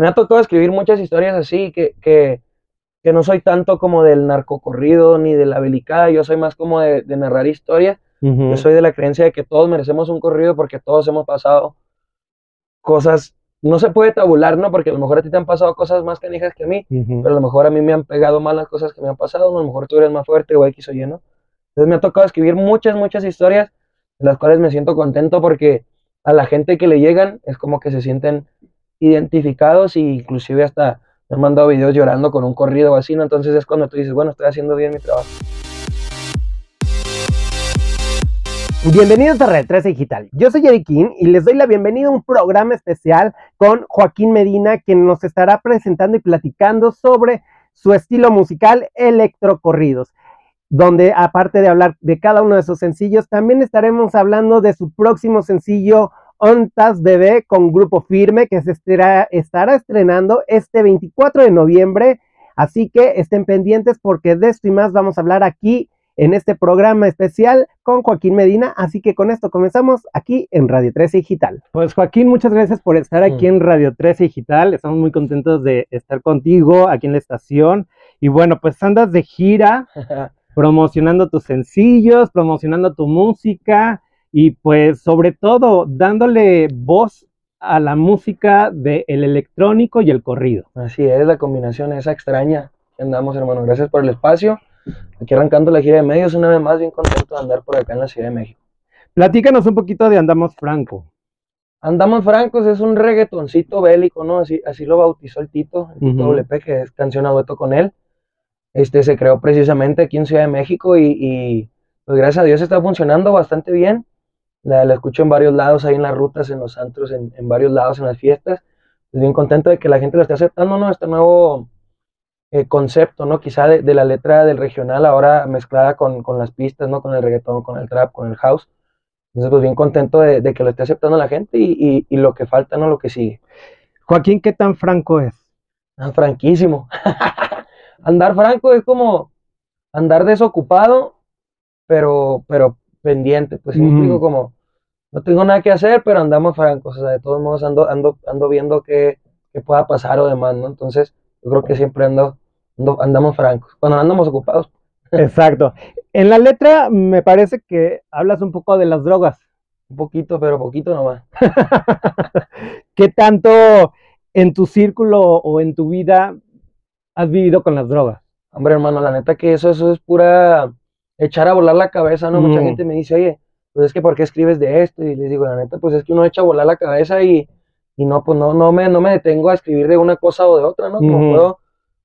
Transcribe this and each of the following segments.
me ha tocado escribir muchas historias así, que, que, que no soy tanto como del narcocorrido ni de la belicada, yo soy más como de, de narrar historias. Yo soy de la creencia de que todos merecemos un corrido porque todos hemos pasado cosas, no se puede tabular, ¿no? Porque a lo mejor a ti te han pasado cosas más canijas que a mí, pero a lo mejor a mí me han pegado más las cosas que me han pasado, a lo mejor tú eres más fuerte o X o Y, ¿no? Entonces me ha tocado escribir muchas, muchas historias, de las cuales me siento contento porque a la gente que le llegan es como que se sienten identificados e inclusive hasta me han mandado videos llorando con un corrido o así, ¿no? Entonces es cuando tú dices, bueno, estoy haciendo bien mi trabajo. Bienvenidos a Red 13 Digital. Yo soy Eric King y les doy la bienvenida a un programa especial con Joaquín Medina, quien nos estará presentando y platicando sobre su estilo musical electrocorridos, donde aparte de hablar de cada uno de sus sencillos, también estaremos hablando de su próximo sencillo Ontas Bebé con Grupo Firme, que se estará, estará estrenando este 24 de noviembre. Así que estén pendientes porque de esto y más vamos a hablar aquí en este programa especial con Joaquín Medina. Así que con esto comenzamos aquí en Radio 13 Digital. Pues Joaquín, muchas gracias por estar aquí en Radio 13 Digital. Estamos muy contentos de estar contigo aquí en la estación. Y bueno, pues andas de gira promocionando tus sencillos, promocionando tu música y pues sobre todo dándole voz a la música del electrónico y el corrido. Así es, la combinación esa extraña andamos, hermano. Gracias por el espacio. Aquí arrancando la gira de medios, una vez más bien contento de andar por acá en la Ciudad de México. Platícanos un poquito de Andamos Franco. Andamos Francos es un reggaetoncito bélico, ¿no? Así, así lo bautizó el Tito, el Tito WP, que es canción a dueto con él. Este se creó precisamente aquí en Ciudad de México y, pues gracias a Dios está funcionando bastante bien. La, la, escucho en varios lados, ahí en las rutas, en los antros, en, en varios lados, en las fiestas. Estoy bien contento de que la gente lo esté aceptando, ¿no? Este nuevo eh, concepto, ¿no? Quizá de, de, la letra del regional ahora mezclada con, con, las pistas, ¿no? Con el reggaetón, con el trap, con el house. Entonces, pues bien contento de, de que lo esté aceptando la gente y, y, y, lo que falta, ¿no? Lo que sigue. Joaquín, ¿qué tan franco es? Ah, franquísimo. andar franco es como andar desocupado, pero, pero pendiente. Pues mm. digo como, no tengo nada que hacer, pero andamos francos. O sea, de todos modos ando, ando, ando viendo qué, qué pueda pasar o demás, ¿no? Entonces, yo creo que siempre ando, ando, andamos francos, cuando andamos ocupados. Exacto. En la letra me parece que hablas un poco de las drogas. Un poquito, pero poquito nomás. ¿Qué tanto en tu círculo o en tu vida has vivido con las drogas? Hombre, hermano, la neta que eso, eso es pura echar a volar la cabeza, ¿no? Mm. Mucha gente me dice, oye, pues es que ¿por qué escribes de esto? Y les digo, la neta, pues es que uno echa a volar la cabeza y, y no, pues no, no, me, no me detengo a escribir de una cosa o de otra, ¿no? Como, mm. puedo,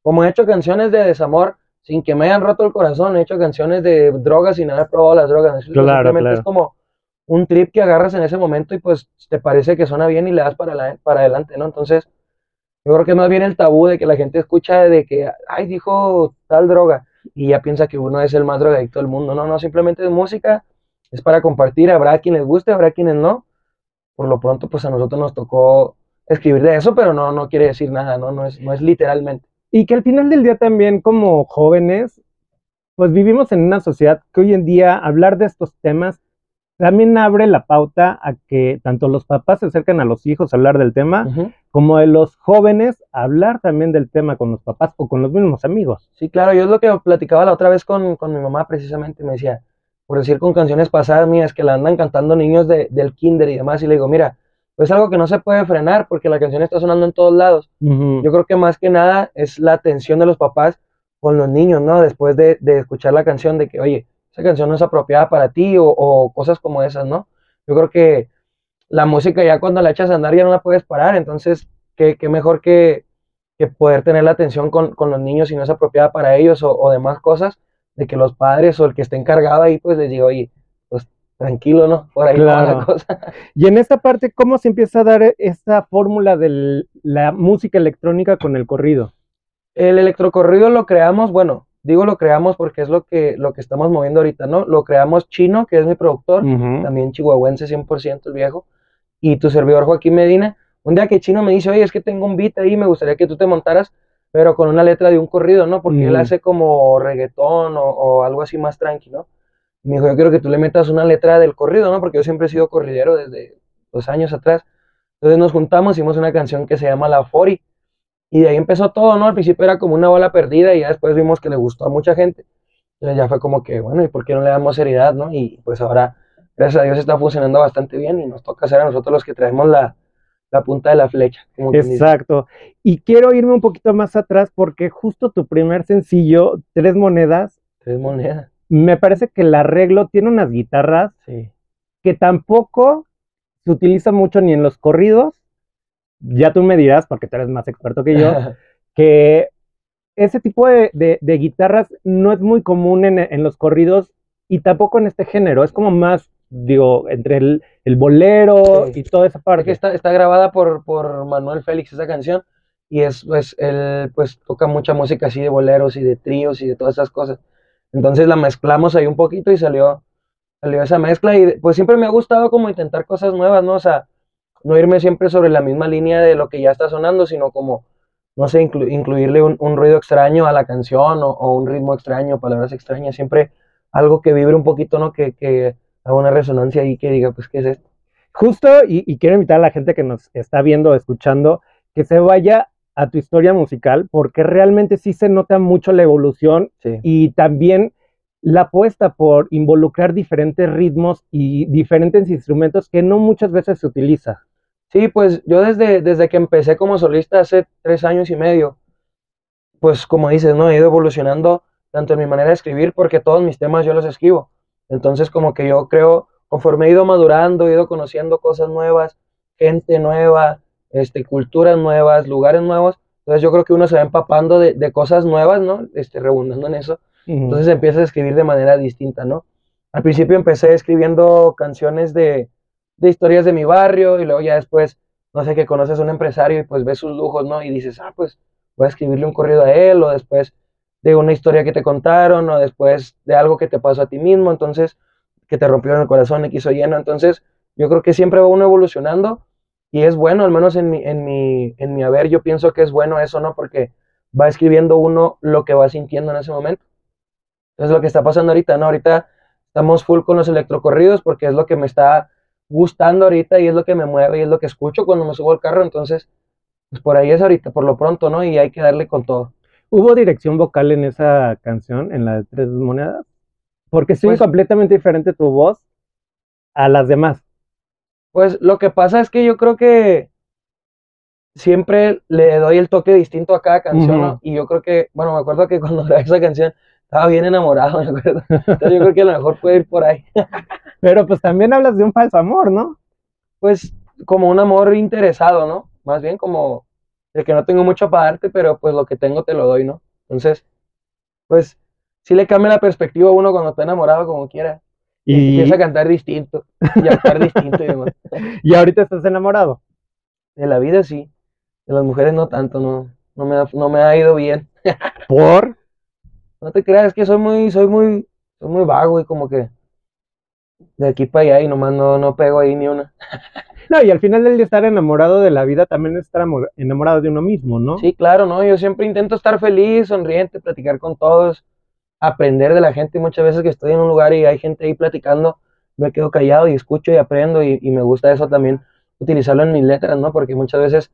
como he hecho canciones de desamor sin que me hayan roto el corazón, he hecho canciones de drogas sin haber probado las drogas. Claro, Simplemente claro. es como un trip que agarras en ese momento y pues te parece que suena bien y le das para, la, para adelante, ¿no? Entonces, yo creo que más bien el tabú de que la gente escucha de que, ay, dijo tal droga y ya piensa que uno es el más drogadicto del mundo. No, no, simplemente es música, es para compartir, habrá quien les guste, habrá quienes no. Por lo pronto, pues a nosotros nos tocó escribir de eso, pero no, no quiere decir nada, ¿no? No es, no es literalmente. Y que al final del día también como jóvenes, pues vivimos en una sociedad que hoy en día hablar de estos temas también abre la pauta a que tanto los papás se acercan a los hijos a hablar del tema, uh -huh. Como de los jóvenes hablar también del tema con los papás o con los mismos amigos. Sí, claro, yo es lo que platicaba la otra vez con, con mi mamá precisamente, me decía, por decir con canciones pasadas mías que la andan cantando niños de, del kinder y demás, y le digo, mira, pues algo que no se puede frenar porque la canción está sonando en todos lados. Uh -huh. Yo creo que más que nada es la atención de los papás con los niños, ¿no? Después de, de escuchar la canción de que, oye, esa canción no es apropiada para ti o, o, cosas como esas, ¿no? Yo creo que la música ya cuando la echas a andar ya no la puedes parar, entonces, qué, qué mejor que, que, poder tener la atención con, con, los niños si no es apropiada para ellos o, o, demás cosas, de que los padres o el que esté encargado ahí, pues les diga, oye, pues tranquilo, ¿no? Por ahí claro. va la cosa. Y en esta parte, ¿cómo se empieza a dar esta fórmula de la música electrónica con el corrido? El electrocorrido lo creamos, bueno, digo lo creamos porque es lo que, lo que estamos moviendo ahorita, ¿no? Lo creamos Chino, que es mi productor, uh -huh. también chihuahuense 100% el viejo, y tu servidor Joaquín Medina. Un día que Chino me dice, oye, es que tengo un beat ahí, me gustaría que tú te montaras, pero con una letra de un corrido, ¿no? Porque -huh. él hace como reggaetón o, o, algo así más tranqui, ¿no? Y me dijo, yo quiero que tú le metas una letra del corrido, ¿no? Porque yo siempre he sido corridero desde dos años atrás. Entonces nos juntamos, hicimos una canción que se llama La Fori, Y de ahí empezó todo, ¿no? Al principio era como una bola perdida y ya después vimos que le gustó a mucha gente. Entonces ya fue como que, bueno, ¿y por qué no le damos seriedad, no? Y pues ahora, gracias a Dios, está funcionando bastante bien y nos toca ser a nosotros los que traemos la, la punta de la flecha. Como. Exacto. Y quiero irme un poquito más atrás porque justo tu primer sencillo, Tres Monedas, Tres monedas. me parece que el arreglo tiene unas guitarras Sí. que tampoco se utiliza mucho ni en los corridos. Ya tú me dirás, porque tú eres más experto que yo, que ese tipo de, de- de guitarras no es muy común en, en los corridos y tampoco en este género. Es como más, digo, entre el, el bolero Sí. y toda esa parte. Porque está, está grabada por, por Manuel Félix esa canción y es, pues, él pues toca mucha música así de boleros y de tríos y de todas esas cosas. Entonces la mezclamos ahí un poquito y salió, salió esa mezcla y pues siempre me ha gustado como intentar cosas nuevas, ¿no? O sea, no irme siempre sobre la misma línea de lo que ya está sonando, sino como, no sé, inclu- incluirle un, un ruido extraño a la canción o, o un ritmo extraño, palabras extrañas, siempre algo que vibre un poquito, ¿no? Que, que haga una resonancia ahí que diga, pues, ¿qué es esto? Justo, y, y quiero invitar a la gente que nos está viendo o escuchando que se vaya a tu historia musical, porque realmente sí se nota mucho la evolución Sí. y también la apuesta por involucrar diferentes ritmos y diferentes instrumentos que no muchas veces se utiliza. Sí, pues yo desde, desde que empecé como solista hace tres años y medio, pues como dices, ¿no? He ido evolucionando tanto en mi manera de escribir, porque todos mis temas yo los escribo. Entonces como que yo creo, conforme he ido madurando, he ido conociendo cosas nuevas, gente nueva, este, culturas nuevas, lugares nuevos, entonces yo creo que uno se va empapando de, de cosas nuevas, ¿no? Este, redundando en eso. Entonces empiezas a escribir de manera distinta, ¿no? Al principio empecé escribiendo canciones de, de historias de mi barrio y luego ya después, no sé, que conoces a un empresario y pues ves sus lujos, ¿no? Y dices, ah, pues voy a escribirle un corrido a él o después de una historia que te contaron o después de algo que te pasó a ti mismo, entonces, que te rompió el corazón y quiso lleno. Entonces, yo creo que siempre va uno evolucionando y es bueno, al menos en mi, en mi, en mi haber, yo pienso que es bueno eso, ¿no? Porque va escribiendo uno lo que va sintiendo en ese momento. Es lo que está pasando ahorita, ¿no? Ahorita estamos full con los electrocorridos porque es lo que me está gustando ahorita y es lo que me mueve y es lo que escucho cuando me subo al carro, entonces, pues por ahí es ahorita, por lo pronto, ¿no? Y hay que darle con todo. ¿Hubo dirección vocal en esa canción, en la de Tres Monedas? Porque sí, Pues- completamente diferente tu voz a las demás. Pues lo que pasa es que yo creo que siempre le doy el toque distinto a cada canción, ¿no? Y yo creo que, bueno, me acuerdo que cuando grabé esa canción estaba bien enamorado, me acuerdo. Entonces yo creo que a lo mejor puede ir por ahí. Pero pues también hablas de un falso amor, ¿no? Pues como un amor interesado, ¿no? Más bien como de que no tengo mucho para darte, pero pues lo que tengo te lo doy, ¿no? Entonces, pues sí le cambia la perspectiva a uno cuando está enamorado como quiera. Y empieza a cantar distinto y a actuar distinto y demás. y ahorita estás enamorado. De la vida sí, de las mujeres no tanto, no, no me ha, no me ha ido bien. ¿Por? No te creas, es que soy muy, soy muy, soy muy vago y como que de aquí para allá y nomás no, no pego ahí ni una. No, y al final del día estar enamorado de la vida también es estar amor- enamorado de uno mismo, ¿no? Sí, claro, ¿no? Yo siempre intento estar feliz, sonriente, platicar con todos, aprender de la gente. Muchas veces que estoy en un lugar y hay gente ahí platicando, me quedo callado y escucho y aprendo y, y me gusta eso también, utilizarlo en mis letras, ¿no? Porque muchas veces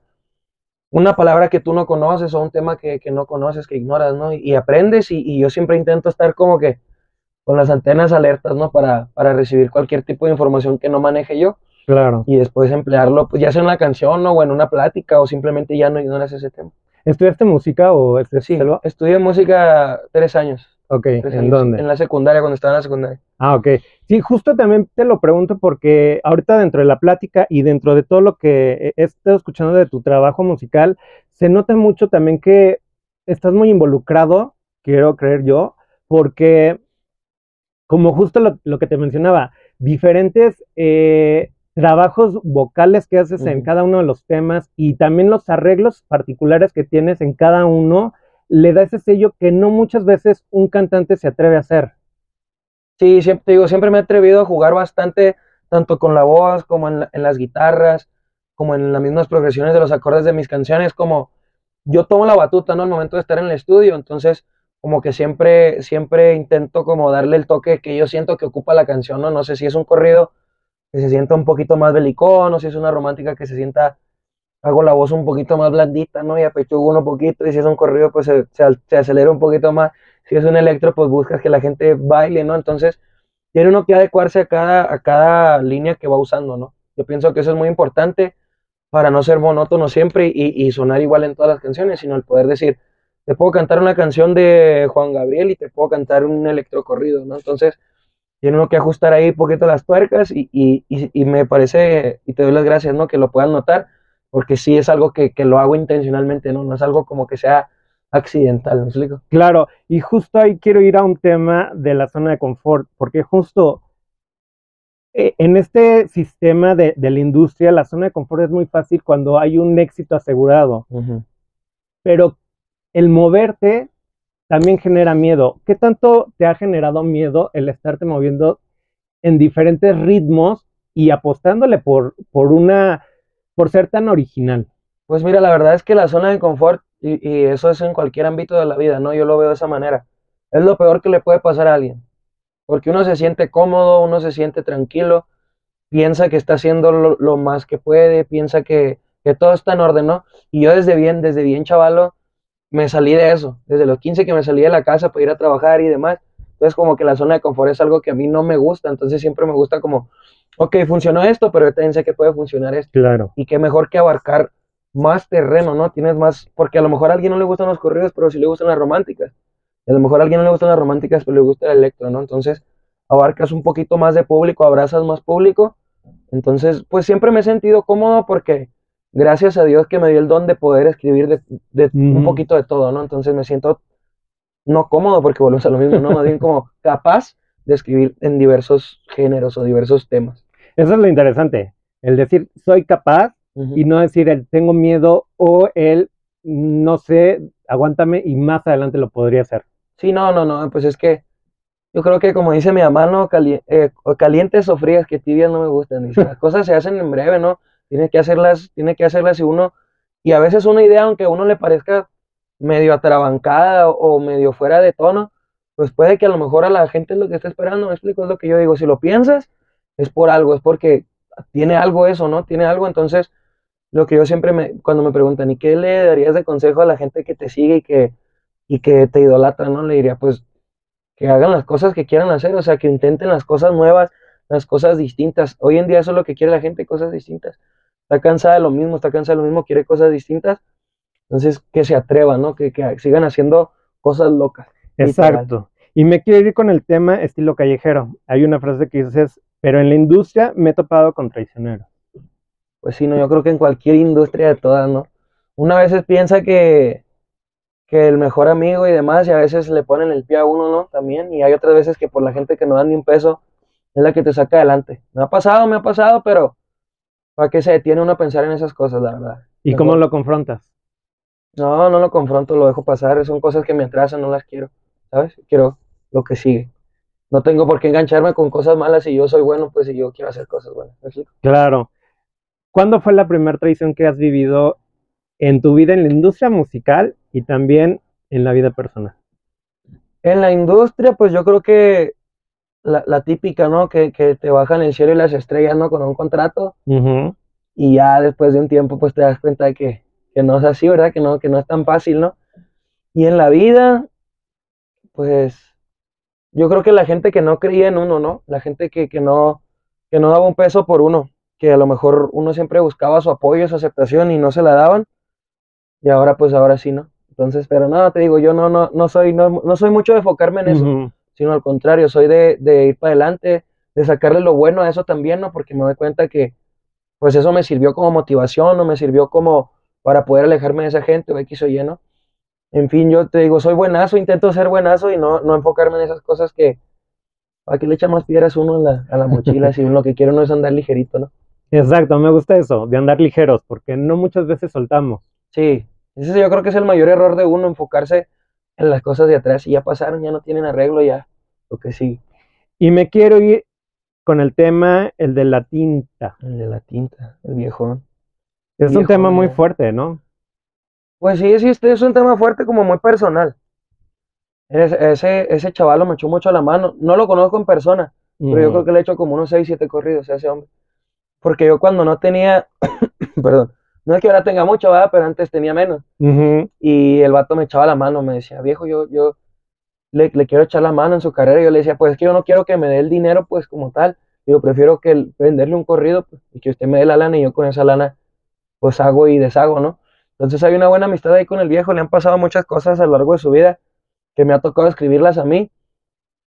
una palabra que tú no conoces o un tema que, que no conoces, que ignoras, ¿no? Y, y aprendes y, y yo siempre intento estar como que con las antenas alertas, ¿no? Para, para recibir cualquier tipo de información que no maneje yo Claro. y después emplearlo, pues ya sea en una canción ¿no? o en una plática o simplemente ya no ignoras ese tema. ¿Estudiaste música o estudiaste Sí, selva? estudié música tres años. Ok, tres ¿en años, dónde? En la secundaria, cuando estaba en la secundaria. Ah, ok. Sí, justo también te lo pregunto porque ahorita dentro de la plática y dentro de todo lo que he estado escuchando de tu trabajo musical, se nota mucho también que estás muy involucrado, quiero creer yo, porque como justo lo, lo que te mencionaba, diferentes eh, trabajos vocales que haces en cada uno de los temas y también los arreglos particulares que tienes en cada uno, le da ese sello que no muchas veces un cantante se atreve a hacer. Sí, siempre, te digo, siempre me he atrevido a jugar bastante, tanto con la voz como en, la- en las guitarras, como en las mismas progresiones de los acordes de mis canciones, como yo tomo la batuta, ¿no? Al momento de estar en el estudio, entonces como que siempre, siempre intento como darle el toque que yo siento que ocupa la canción, ¿no? No sé si es un corrido que se sienta un poquito más belicón, o si es una romántica que se sienta hago la voz un poquito más blandita, ¿no? Y apechugo uno poquito, y si es un corrido, pues se, se, se acelera un poquito más. Si es un electro, pues buscas que la gente baile, ¿no? Entonces, tiene uno que adecuarse a cada, a cada línea que va usando, ¿no? Yo pienso que eso es muy importante para no ser monótono siempre y, y sonar igual en todas las canciones, sino el poder decir, te puedo cantar una canción de Juan Gabriel y te puedo cantar un electrocorrido, ¿no? Entonces, tiene uno que ajustar ahí un poquito las tuercas y, y, y, me parece, y te doy las gracias, ¿no? Que lo puedan notar, porque sí es algo que, que, lo hago intencionalmente, ¿no? No es algo como que sea accidental, ¿me explico? Claro, y justo ahí quiero ir a un tema de la zona de confort, porque justo eh, en este sistema de, de, la industria, la zona de confort es muy fácil cuando hay un éxito asegurado, uh -huh. pero el moverte también genera miedo. ¿Qué tanto te ha generado miedo el estarte moviendo en diferentes ritmos y apostándole por, por una, por ser tan original? Pues mira, la verdad es que la zona de confort, y, eso es en cualquier ámbito de la vida, ¿no? Yo lo veo de esa manera. Es lo peor que le puede pasar a alguien. Porque uno se siente cómodo, uno se siente tranquilo, piensa que está haciendo lo, lo más que puede, piensa que, que, todo está en orden, ¿no? Y yo desde bien, desde bien chavalo, me salí de eso. Desde los 15 que me salí de la casa para ir a trabajar y demás. Entonces como que la zona de confort es algo que a mí no me gusta. Entonces siempre me gusta como, ok, funcionó esto, pero yo también sé que puede funcionar esto. Claro. Y qué mejor que abarcar más terreno, ¿no? Tienes más, porque a lo mejor a alguien no le gustan los corridos, pero sí le gustan las románticas. Y a lo mejor a alguien no le gustan las románticas, pero le gusta el electro, ¿no? Entonces abarcas un poquito más de público, abrazas más público. Entonces, pues siempre me he sentido cómodo porque gracias a Dios que me dio el don de poder escribir de, de uh -huh. un poquito de todo, ¿no? Entonces me siento no cómodo porque volvemos a lo mismo, ¿no? Más bien como capaz de escribir en diversos géneros o diversos temas. Eso es lo interesante, el decir soy capaz uh -huh. y no decir el tengo miedo o el no sé, aguántame y más adelante lo podría hacer. Sí, no, no, no, pues es que yo creo que como dice mi mamá, ¿no? Cali eh, calientes o frías, que tibias no me gustan. Dice, las cosas se hacen en breve, ¿no? Tiene que hacerlas, tiene que hacerlas y uno, y a veces una idea, aunque a uno le parezca medio atrabancada o, medio fuera de tono, pues puede que a lo mejor a la gente es lo que está esperando, me explico, es lo que yo digo, si lo piensas, es por algo, es porque tiene algo eso, ¿no? Tiene algo, entonces, lo que yo siempre me, cuando me preguntan, ¿y qué le darías de consejo a la gente que te sigue y que, y que te idolatra, ¿no? Le diría, pues, que hagan las cosas que quieran hacer, o sea, que intenten las cosas nuevas, las cosas distintas. Hoy en día eso es lo que quiere la gente, cosas distintas. Está cansada de lo mismo, está cansada de lo mismo, quiere cosas distintas. Entonces, que se atrevan, ¿no? Que, que sigan haciendo cosas locas. Exacto. Literal. Y me quiero ir con el tema estilo callejero. Hay una frase que dices, pero en la industria me he topado con traicioneros. Pues sí, no, yo creo que en cualquier industria de todas, ¿no? Una vez piensa que, que el mejor amigo y demás, y a veces le ponen el pie a uno, ¿no? También, y hay otras veces que por la gente que no dan ni un peso, es la que te saca adelante. Me ha pasado, me ha pasado, pero ¿para qué se detiene uno a pensar en esas cosas, la verdad? ¿Y cómo lo confrontas? No, no lo confronto, lo dejo pasar, son cosas que me atrasan, no las quiero, ¿sabes? Quiero lo que sigue. No tengo por qué engancharme con cosas malas si yo soy bueno, pues si yo quiero hacer cosas buenas. ¿sí? Claro. ¿Cuándo fue la primera traición que has vivido en tu vida en la industria musical y también en la vida personal? En la industria, pues yo creo que la, la típica, ¿no? Que, que, te bajan el cielo y las estrellas, ¿no? Con un contrato. Uh -huh. Y ya después de un tiempo, pues te das cuenta de que, que, no es así, ¿verdad? Que no, que no es tan fácil, ¿no? Y en la vida, pues yo creo que la gente que no creía en uno, ¿no? La gente que, que, no, que no daba un peso por uno, que a lo mejor uno siempre buscaba su apoyo, su aceptación y no se la daban. Y ahora, pues ahora sí, ¿no? Entonces, pero no, te digo, yo no, no, no soy, no, no soy mucho de enfocarme en eso, uh -huh. Sino al contrario, soy de, de ir para adelante, de sacarle lo bueno a eso también, ¿no? Porque me doy cuenta que, pues eso me sirvió como motivación, o me sirvió como para poder alejarme de esa gente, o X o Y, ¿no? En fin, yo te digo, soy buenazo, intento ser buenazo y no, no enfocarme en esas cosas que, ¿para que le echa más piedras uno a la, a la mochila si uno lo que quiere no es andar ligerito, ¿no? Exacto, me gusta eso, de andar ligeros, porque no muchas veces soltamos. Sí, ese yo creo que es el mayor error de uno, enfocarse en las cosas de atrás. Y ya pasaron, ya no tienen arreglo, ya lo que sí. Y me quiero ir con el tema, el de la tinta. El de la tinta, el viejón. Es viejón, un tema muy fuerte, ¿no? Pues sí, sí, este es un tema fuerte como muy personal. Ese, ese, chaval me echó mucho a la mano. No lo conozco en persona, uh -huh. pero yo creo que le he hecho como unos 6, 7 corridos a ese hombre. Porque yo cuando no tenía, perdón, No es que ahora tenga mucho, ¿verdad? Pero antes tenía menos. Y el vato me echaba la mano, me decía, viejo, yo, yo le, quiero echar la mano en su carrera. Y yo le decía, pues es que yo no quiero que me dé el dinero, pues como tal. Yo prefiero que el- venderle un corrido pues, y que usted me dé la lana y yo con esa lana, pues hago y deshago, ¿no? Entonces hay una buena amistad ahí con el viejo. Le han pasado muchas cosas a lo largo de su vida que me ha tocado escribirlas a mí.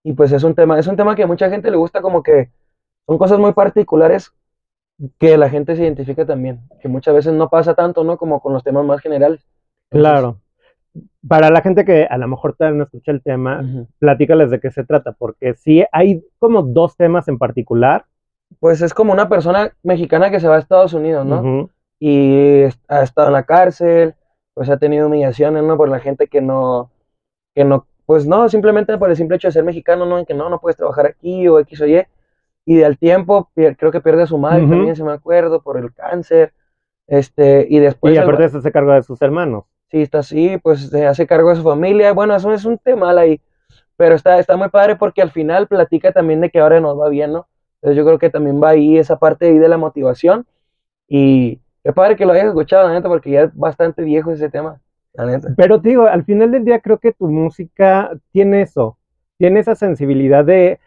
Y pues es un tema, es un tema que a mucha gente le gusta, como que son cosas muy particulares que la gente se identifica también, que muchas veces no pasa tanto, ¿no? Como con los temas más generales. Claro. Para la gente que a lo mejor todavía no escucha el tema, ujú. platícales de qué se trata, porque sí hay como dos temas en particular. Pues es como una persona mexicana que se va a Estados Unidos, ¿no? Y ha estado en la cárcel, pues ha tenido humillaciones, ¿no? Por la gente que no, que no, pues no, simplemente por el simple hecho de ser mexicano, ¿no? En que no, no puedes trabajar aquí o X o Y. Y al tiempo, creo que pierde a su madre también, se me acuerdo, por el cáncer. Este, y después y el- aparte se hace cargo de sus hermanos. Sí, está así, pues se hace cargo de su familia. Bueno, eso es un tema ahí, pero está, está muy padre porque al final platica también de que ahora nos va bien, ¿no? Entonces yo creo que también va ahí esa parte ahí de la motivación y qué padre que lo hayas escuchado, la neta, porque ya es bastante viejo ese tema, la neta. Pero te digo, al final del día creo que tu música tiene eso, tiene esa sensibilidad de,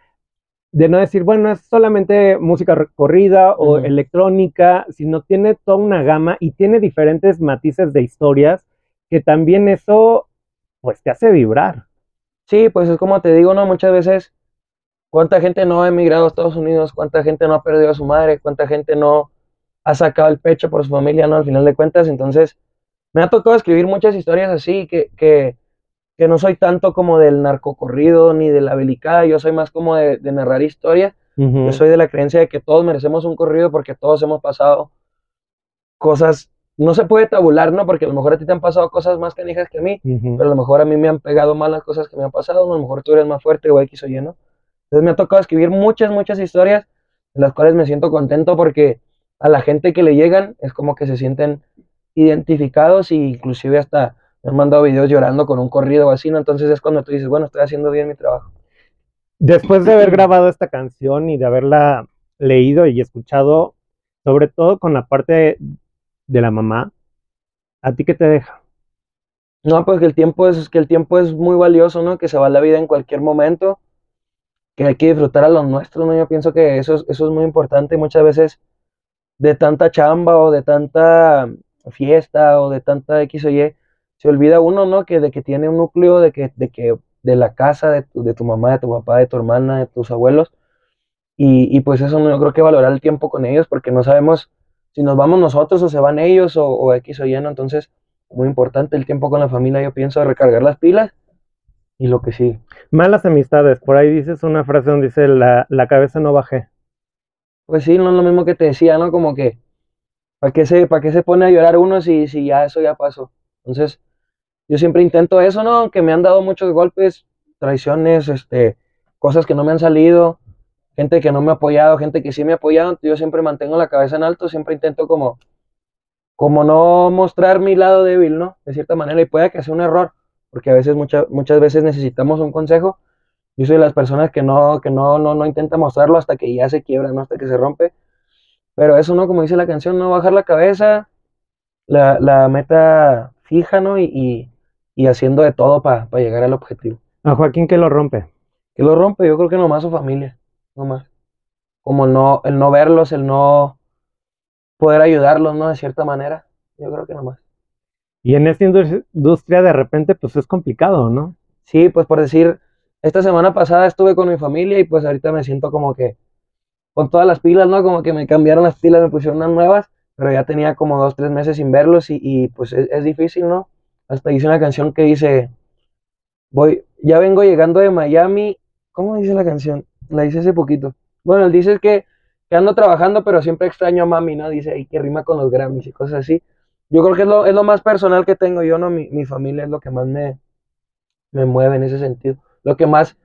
de no decir, bueno, es solamente música corrida o electrónica, sino tiene toda una gama y tiene diferentes matices de historias que también eso, pues te hace vibrar. Sí, pues es como te digo, ¿no? Muchas veces, cuánta gente no ha emigrado a Estados Unidos, cuánta gente no ha perdido a su madre, cuánta gente no ha sacado el pecho por su familia, ¿no? Al final de cuentas, entonces, me ha tocado escribir muchas historias así, que, que, que no soy tanto como del narcocorrido ni de la belicada, yo soy más como de, de narrar historias. Yo soy de la creencia de que todos merecemos un corrido porque todos hemos pasado cosas, no se puede tabular, ¿no? Porque a lo mejor a ti te han pasado cosas más canijas que a mí, pero a lo mejor a mí me han pegado mal las cosas que me han pasado, ¿no? A lo mejor tú eres más fuerte o X o Y, ¿no? Entonces me ha tocado escribir muchas, muchas historias en las cuales me siento contento porque a la gente que le llegan es como que se sienten identificados y inclusive hasta me han mandado videos llorando con un corrido o así, ¿no? Entonces es cuando tú dices, bueno, estoy haciendo bien mi trabajo. Después de haber grabado esta canción y de haberla leído y escuchado, sobre todo con la parte de la mamá, ¿a ti qué te deja? No, pues que el tiempo es, que el tiempo es muy valioso, ¿no? Que se va la vida en cualquier momento, que hay que disfrutar a lo nuestro, ¿no? Yo pienso que eso es, eso es muy importante. Muchas veces de tanta chamba o de tanta fiesta o de tanta X o Y, se olvida uno, ¿no? Que de que tiene un núcleo, de que, de que, de la casa, de tu, de tu mamá, de tu papá, de tu hermana, de tus abuelos. Y, y pues eso no, yo creo que valorar el tiempo con ellos, porque no sabemos si nos vamos nosotros o se van ellos o, o X o Y, ¿no? Entonces, muy importante el tiempo con la familia, yo pienso, recargar las pilas y lo que sigue. Malas amistades, por ahí dices una frase donde dice la, la cabeza no bajé. Pues sí, no es lo mismo que te decía, ¿no? Como que, ¿para qué se, para qué se pone a llorar uno si, si ya eso ya pasó? Entonces, yo siempre intento eso, ¿no? Aunque me han dado muchos golpes, traiciones, este, cosas que no me han salido, gente que no me ha apoyado, gente que sí me ha apoyado, yo siempre mantengo la cabeza en alto, siempre intento como, como no mostrar mi lado débil, ¿no? De cierta manera, y puede que sea un error, porque a veces, muchas muchas veces necesitamos un consejo. Yo soy de las personas que no, que no, no, no intenta mostrarlo hasta que ya se quiebra, ¿no? Hasta que se rompe. Pero eso, ¿no? Como dice la canción, no bajar la cabeza, la, la meta fija, ¿no? Y, y, y haciendo de todo para llegar al objetivo. A Joaquín que lo rompe. ¿Qué lo rompe? Yo creo que nomás su familia, nomás. Como no, el no verlos, el no poder ayudarlos, ¿no? De cierta manera. Yo creo que nomás. Y en esta indus- industria de repente pues es complicado, ¿no? Sí, pues por decir, esta semana pasada estuve con mi familia y pues ahorita me siento como que con todas las pilas, ¿no? Como que me cambiaron las pilas, me pusieron unas nuevas, pero ya tenía como dos, tres meses sin verlos y, y, pues es, es difícil, ¿no? Hasta hice una canción que dice, voy, ya vengo llegando de Miami, ¿cómo dice la canción? La hice hace poquito. Bueno, él dice que, que ando trabajando, pero siempre extraño a mami, ¿no? Dice, y que rima con los Grammys y cosas así. Yo creo que es lo, es lo más personal que tengo yo, ¿no? Mi, mi familia es lo que más me, me mueve en ese sentido. Lo que más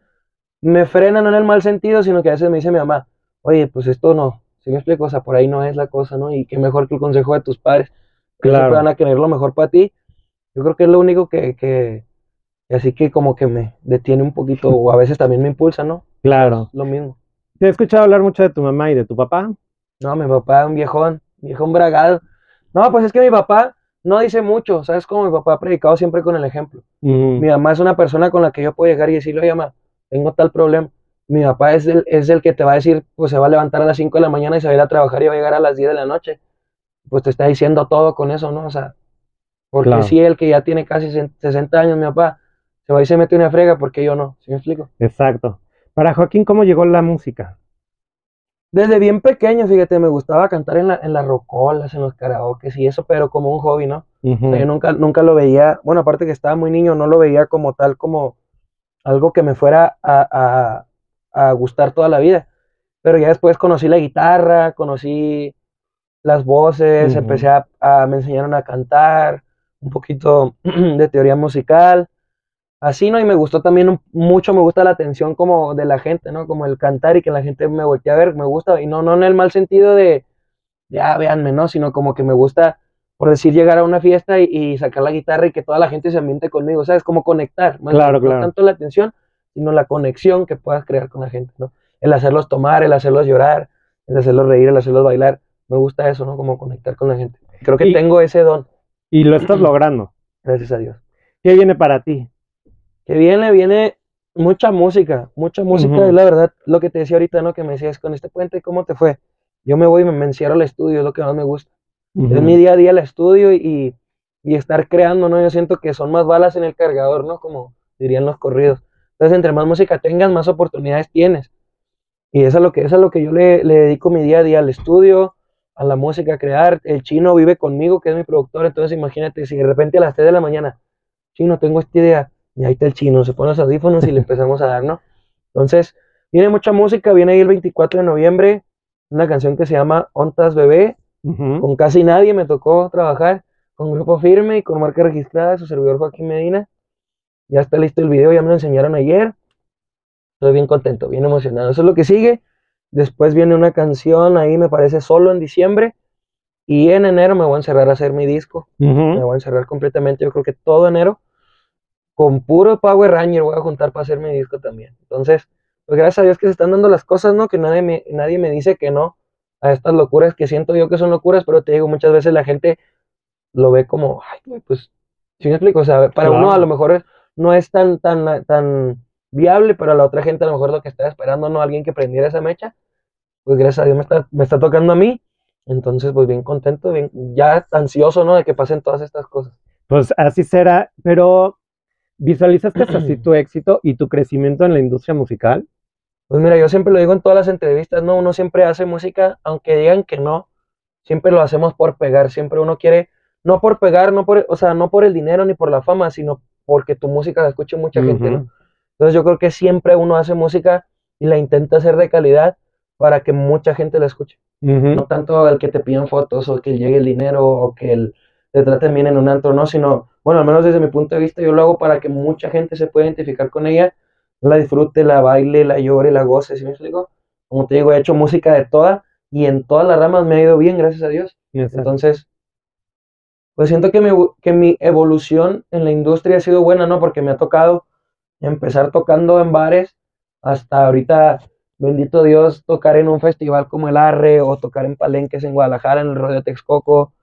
me frena no en el mal sentido, sino que a veces me dice mi mamá, oye, pues esto no, si me explico, o sea, por ahí no es la cosa, ¿no? Y qué mejor que el consejo de tus padres, que Claro. van a querer lo mejor para ti. Yo creo que es lo único que, que, que así que como que me detiene un poquito, o a veces también me impulsa, ¿no? Claro. Lo mismo. Te he escuchado hablar mucho de tu mamá y de tu papá. No, mi papá es un viejón, viejón bragado. No, pues es que mi papá no dice mucho, ¿sabes? Como mi papá ha predicado siempre con el ejemplo. Mi mamá es una persona con la que yo puedo llegar y decirle, oye, mamá, tengo tal problema. Mi papá es el, es el que te va a decir, pues se va a levantar a las 5 de la mañana y se va a ir a trabajar y va a llegar a las 10 de la noche. Pues te está diciendo todo con eso, ¿no? O sea, porque Claro. si él que ya tiene casi 60 años, mi papá, se va y se mete una frega, porque yo no? ¿Sí me explico? Exacto. Para Joaquín, ¿cómo llegó la música? Desde bien pequeño, fíjate, me gustaba cantar en, la, en las rocolas, en los karaokes y eso, pero como un hobby, ¿no? Ujú. O sea, yo nunca, nunca lo veía, bueno, aparte que estaba muy niño, no lo veía como tal, como algo que me fuera a, a- a gustar toda la vida. Pero ya después conocí la guitarra, conocí las voces, empecé a, a- me enseñaron a cantar, un poquito de teoría musical, así, ¿no? Y me gustó también un- mucho, me gusta la atención como de la gente, ¿no? Como el cantar y que la gente me voltee a ver, me gusta, y no, no en el mal sentido de, ya, véanme, ¿no? Sino como que me gusta, por decir, llegar a una fiesta y, y sacar la guitarra y que toda la gente se ambiente conmigo, ¿sabes? Como conectar, más Claro, no claro. tanto la atención, sino la conexión que puedas crear con la gente, ¿no? El hacerlos tomar, el hacerlos llorar, el hacerlos reír, el hacerlos bailar, me gusta eso, ¿no? Como conectar con la gente. Creo que Y- tengo ese don, Y lo estás logrando. gracias a Dios. ¿Qué viene para ti? Que viene, viene mucha música, mucha música, es la verdad, lo que te decía ahorita, ¿no? Que me decías, con este puente, ¿cómo te fue? Yo me voy y me, me encierro al estudio, es lo que más me gusta. Es mi día a día el estudio y, y estar creando, ¿no? Yo siento que son más balas en el cargador, ¿no? Como dirían los corridos. Entonces, entre más música tengas, más oportunidades tienes. Y eso es lo que, eso es lo que yo le, le dedico mi día a día al estudio, a la música, a crear. El chino vive conmigo, que es mi productor, entonces imagínate si de repente a las 3 de la mañana, chino, tengo esta idea, y ahí está el chino, se pone los audífonos y le empezamos a dar, ¿no? Entonces, viene mucha música, viene ahí el 24 de noviembre, una canción que se llama Ontas Bebé, con casi nadie me tocó trabajar, con Grupo Firme y con marca registrada, su servidor Joaquín Medina. Ya está listo el video, ya me lo enseñaron ayer. Estoy bien contento, bien emocionado. Eso es lo que sigue. Después viene una canción ahí, me parece, solo en diciembre. Y en enero me voy a encerrar a hacer mi disco. Me Ujú. voy a encerrar completamente, yo creo que todo enero. Con puro Power Ranger voy a juntar para hacer mi disco también. Entonces, pues gracias a Dios que se están dando las cosas, ¿no? Que nadie me, nadie me dice que no a estas locuras que siento yo que son locuras, pero te digo, muchas veces la gente lo ve como, ay, pues, si me explico? O sea, para Claro. uno a lo mejor no es tan, tan, tan viable, pero a la otra gente a lo mejor lo que está esperando, ¿no? Alguien que prendiera esa mecha, pues gracias a Dios me está, me está tocando a mí. Entonces, pues bien contento, bien, ya ansioso, ¿no? De que pasen todas estas cosas. Pues así será, pero ¿visualizaste así tu éxito y tu crecimiento en la industria musical? Pues mira, yo siempre lo digo en todas las entrevistas, ¿no? Uno siempre hace música, aunque digan que no, siempre lo hacemos por pegar, siempre uno quiere, no por pegar, no por, o sea, no por el dinero ni por la fama, sino porque tu música la escuche mucha gente, ¿no? Entonces yo creo que siempre uno hace música y la intenta hacer de calidad para que mucha gente la escuche. No tanto el que te pidan fotos o que llegue el dinero o que el, te traten bien en un antro, no, sino, bueno, al menos desde mi punto de vista yo lo hago para que mucha gente se pueda identificar con ella, la disfrute, la baile, la llore, la goce, ¿sí me explico? Como te digo, he hecho música de toda y en todas las ramas me ha ido bien, gracias a Dios. Exacto. Entonces, pues siento que mi, que mi evolución en la industria ha sido buena, ¿no? Porque me ha tocado empezar tocando en bares hasta ahorita, bendito Dios, tocar en un festival como el Arre o tocar en palenques en Guadalajara, en el Rodeo Texcoco,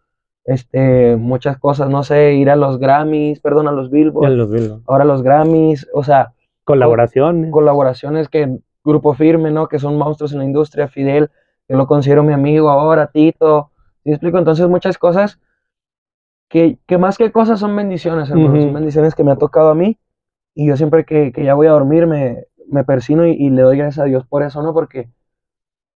este, muchas cosas, no sé, ir a los Grammys, perdón, a los Billboard, los ¿no? ahora los Grammys, o sea, Colaboraciones. colaboraciones que Grupo Firme, ¿no? Que son monstruos en la industria, Fidel, que lo considero mi amigo ahora, Tito, ¿sí me explico? Entonces muchas cosas que, que más que cosas son bendiciones, hermano, son bendiciones que me ha tocado a mí y yo siempre que, que ya voy a dormir me, me persino y, y le doy gracias a Dios por eso, ¿no? Porque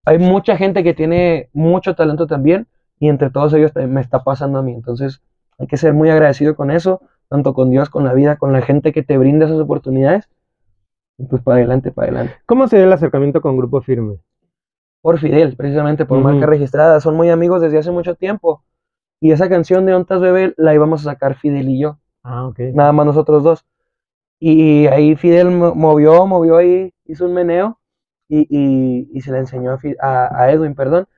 hay mucha gente que tiene mucho talento también y entre todos ellos también me está pasando a mí, entonces hay que ser muy agradecido con eso, tanto con Dios, con la vida, con la gente que te brinda esas oportunidades y pues para adelante, para adelante. ¿Cómo se dio el acercamiento con Grupo Firme? por Fidel, precisamente por Ujú. marca registrada. Son muy amigos desde hace mucho tiempo. Y esa canción de Ontas Bebé la íbamos a sacar Fidel y yo, Ah, ok. nada más nosotros dos. Y ahí Fidel mo- movió, movió ahí, hizo un meneo y, y- y se le enseñó a, a- a Edwin, perdón.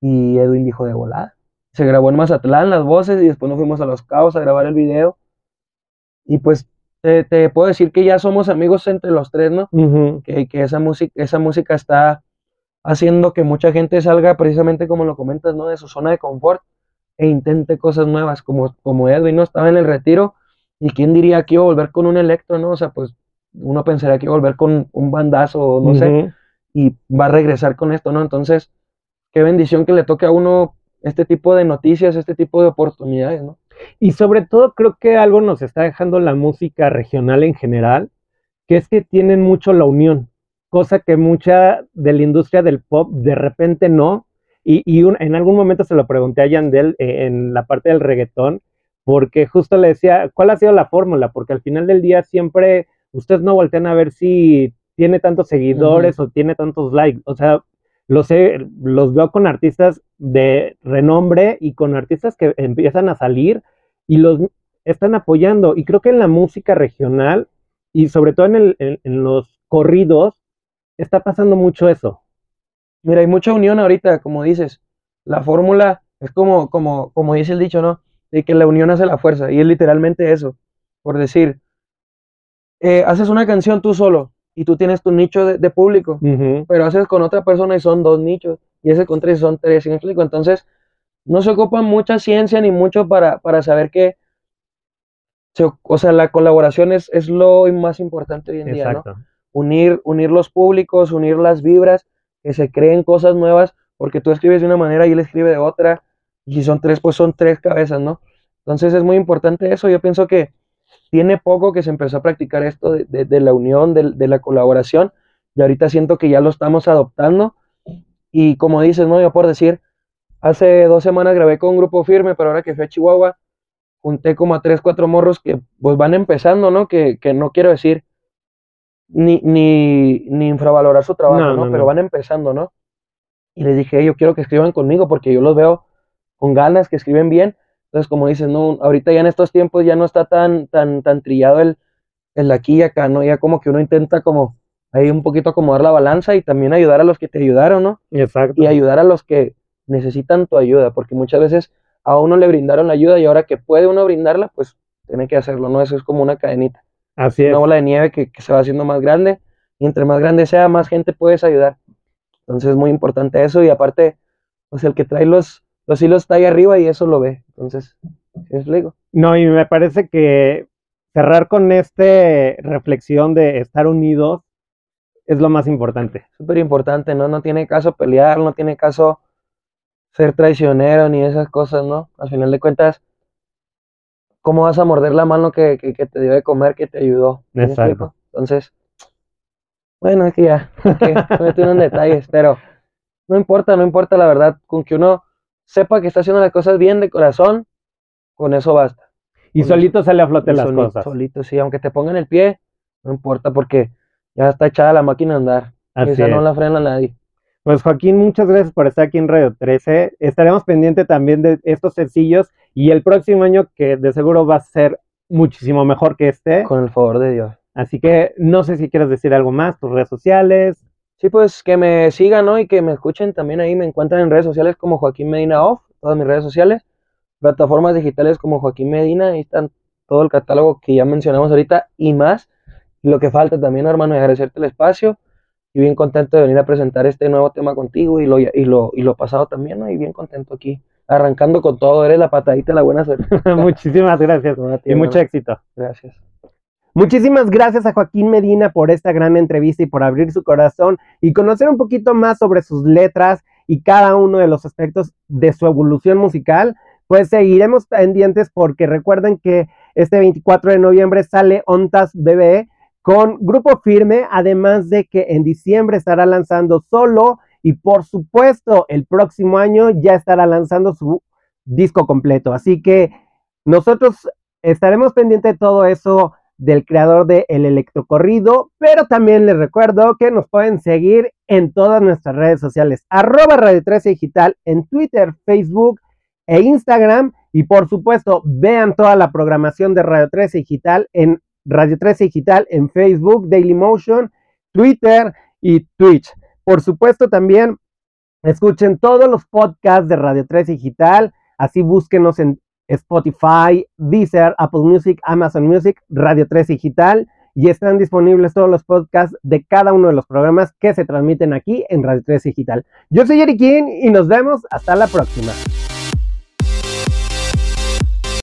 Y Edwin dijo de volada. Se grabó en Mazatlán las voces y después nos fuimos a Los Cabos a grabar el video. Y pues te, te puedo decir que ya somos amigos entre los tres, ¿no? Que, que esa música, esa música está haciendo que mucha gente salga precisamente como lo comentas, ¿no? De su zona de confort e intente cosas nuevas, como, como Edwin, ¿no? Estaba en el retiro y quién diría que iba a volver con un electro, ¿no? O sea, pues uno pensaría que iba a volver con un bandazo, no sé, y va a regresar con esto, ¿no? Entonces, qué bendición que le toque a uno este tipo de noticias, este tipo de oportunidades, ¿no? Y sobre todo creo que algo nos está dejando la música regional en general, que es que tienen mucho la unión, cosa que mucha de la industria del pop de repente no. Y, en algún momento se lo pregunté a Yandel eh, en la parte del reggaetón, porque justo le decía, ¿cuál ha sido la fórmula? Porque al final del día siempre ustedes no voltean a ver si tiene tantos seguidores o tiene tantos likes. O sea, los, los veo con artistas de renombre y con artistas que empiezan a salir y los están apoyando. Y creo que en la música regional y sobre todo en, el, en, los corridos está pasando mucho eso. Mira, hay mucha unión ahorita, como dices. La fórmula es como, como, como dice el dicho, ¿no? De que la unión hace la fuerza. Y es literalmente eso. Por decir, eh, haces una canción tú solo y tú tienes tu nicho de, público, pero haces con otra persona y son dos nichos, y ese con tres son tres, ¿sí me explico? Entonces, no se ocupa mucha ciencia ni mucho para, para saber que, o sea, la colaboración es, es, lo más importante hoy en día, ¿no? Unir, unir los públicos, unir las vibras, que se creen cosas nuevas, porque tú escribes de una manera y él escribe de otra, y si son tres, pues son tres cabezas, ¿no? Entonces es muy importante eso, yo pienso que tiene poco que se empezó a practicar esto de, la unión, de, la colaboración, y ahorita siento que ya lo estamos adoptando. Y como dices, ¿no? Yo por decir, hace dos semanas grabé con un grupo firme, pero ahora que fui a Chihuahua, junté como a tres, cuatro morros que pues van empezando, ¿no? Que, no quiero decir ni, ni, ni infravalorar su trabajo, ¿no? pero van empezando, ¿no? Y les dije, yo quiero que escriban conmigo porque yo los veo con ganas, que escriben bien, entonces, como dices, no, ahorita ya en estos tiempos ya no está tan, tan, tan trillado el, el aquí y acá, ¿no? Ya como que uno intenta como ahí un poquito acomodar la balanza y también ayudar a los que te ayudaron, ¿no? Exacto. Y ayudar a los que necesitan tu ayuda, porque muchas veces a uno le brindaron la ayuda y ahora que puede uno brindarla, pues tiene que hacerlo, ¿no? Eso es como una cadenita. Así es. Una bola de nieve que, se va haciendo más grande y entre más grande sea, más gente puedes ayudar. Entonces es muy importante eso y aparte, pues el que trae los, los hilos está ahí arriba y eso lo ve. Entonces, es digo. No, y me parece que cerrar con esta reflexión de estar unidos es lo más importante. Súper importante, ¿no? No tiene caso pelear, no tiene caso ser traicionero ni esas cosas, ¿no? Al final de cuentas, ¿cómo vas a morder la mano que, te dio de comer, que te ayudó? Exacto. Entonces, bueno, es que ya, que me unos detalles, pero no importa, no importa la verdad, con que uno sepa que está haciendo las cosas bien de corazón, con eso basta. Y solito sale a flote las cosas. Solito, sí, aunque te pongan el pie, no importa porque ya está echada la máquina a andar. Así Esa no la frena nadie. Pues Joaquín, muchas gracias por estar aquí en Radio 13. Estaremos pendientes también de estos sencillos y el próximo año que de seguro va a ser muchísimo mejor que este. Con el favor de Dios. Así que no sé si quieres decir algo más, tus redes sociales. Sí, pues que me sigan, ¿no? Y que me escuchen también ahí. Me encuentran en redes sociales como Joaquín Medina Off, todas mis redes sociales. Plataformas digitales como Joaquín Medina, ahí están todo el catálogo que ya mencionamos ahorita y más. lo que falta también, hermano, es agradecerte el espacio y bien contento de venir a presentar este nuevo tema contigo y lo, y lo, y lo pasado también, ¿no? Y bien contento aquí, arrancando con todo. Eres la patadita, la buena suerte. Muchísimas gracias y mucho éxito. Gracias. Muchísimas gracias a Joaquín Medina por esta gran entrevista y por abrir su corazón y conocer un poquito más sobre sus letras y cada uno de los aspectos de su evolución musical. Pues seguiremos pendientes porque recuerden que este 24 de noviembre sale Ontas Bebé con Grupo Firme, además de que en diciembre estará lanzando solo y por supuesto el próximo año ya estará lanzando su disco completo. Así que nosotros estaremos pendientes de todo eso del creador de El Electrocorrido, pero también les recuerdo que nos pueden seguir en todas nuestras redes sociales, arroba Radio 13 Digital en Twitter, Facebook e Instagram, y por supuesto vean toda la programación de Radio 13 Digital en Radio 13 Digital en Facebook, Dailymotion, Twitter y Twitch. Por supuesto también escuchen todos los podcasts de Radio 13 Digital, así búsquenos en Spotify, Deezer, Apple Music, Amazon Music, Radio 3 Digital y están disponibles todos los podcasts de cada uno de los programas que se transmiten aquí en Radio 3 Digital. Yo soy Eric y nos vemos hasta la próxima.